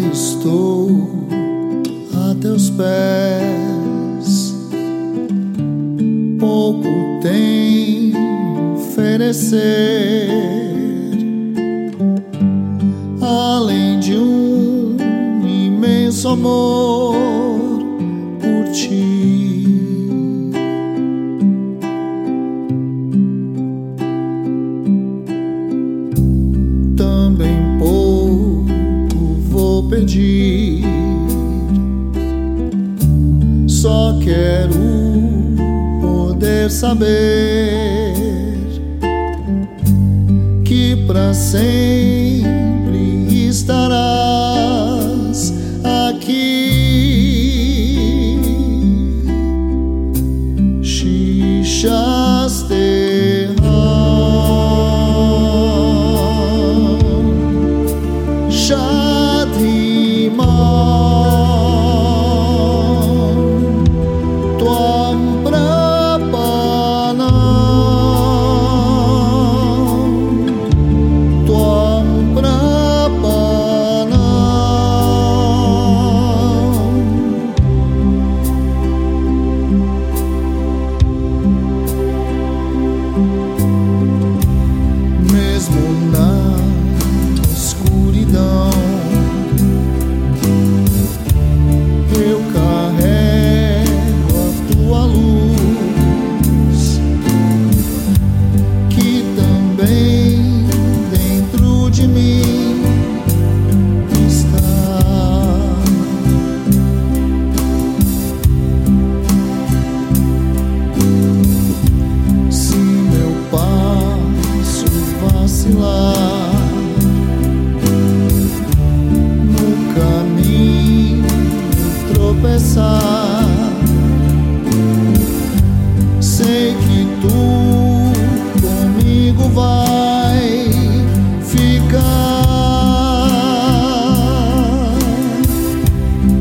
estou a teus pés, pouco tenho oferecer, além de um imenso amor pedir, só quero poder saber que para sempre estarás sei que tu comigo vai ficar.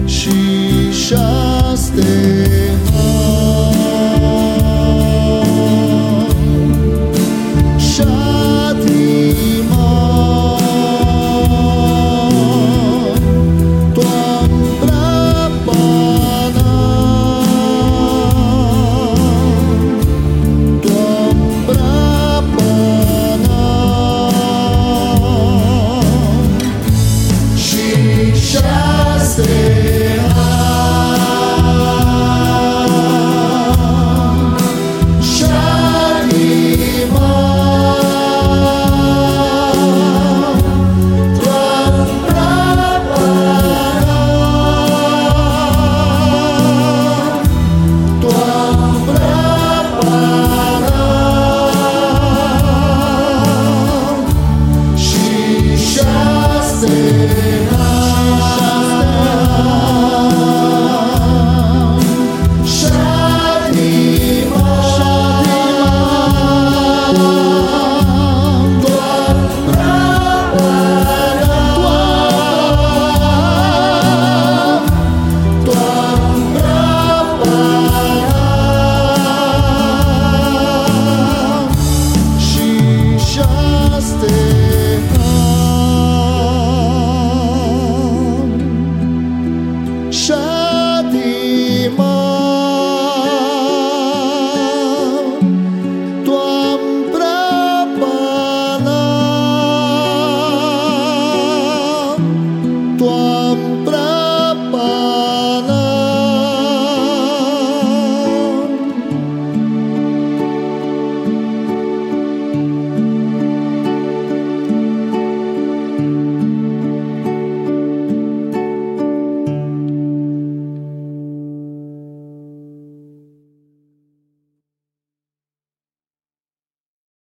Shishasteham show.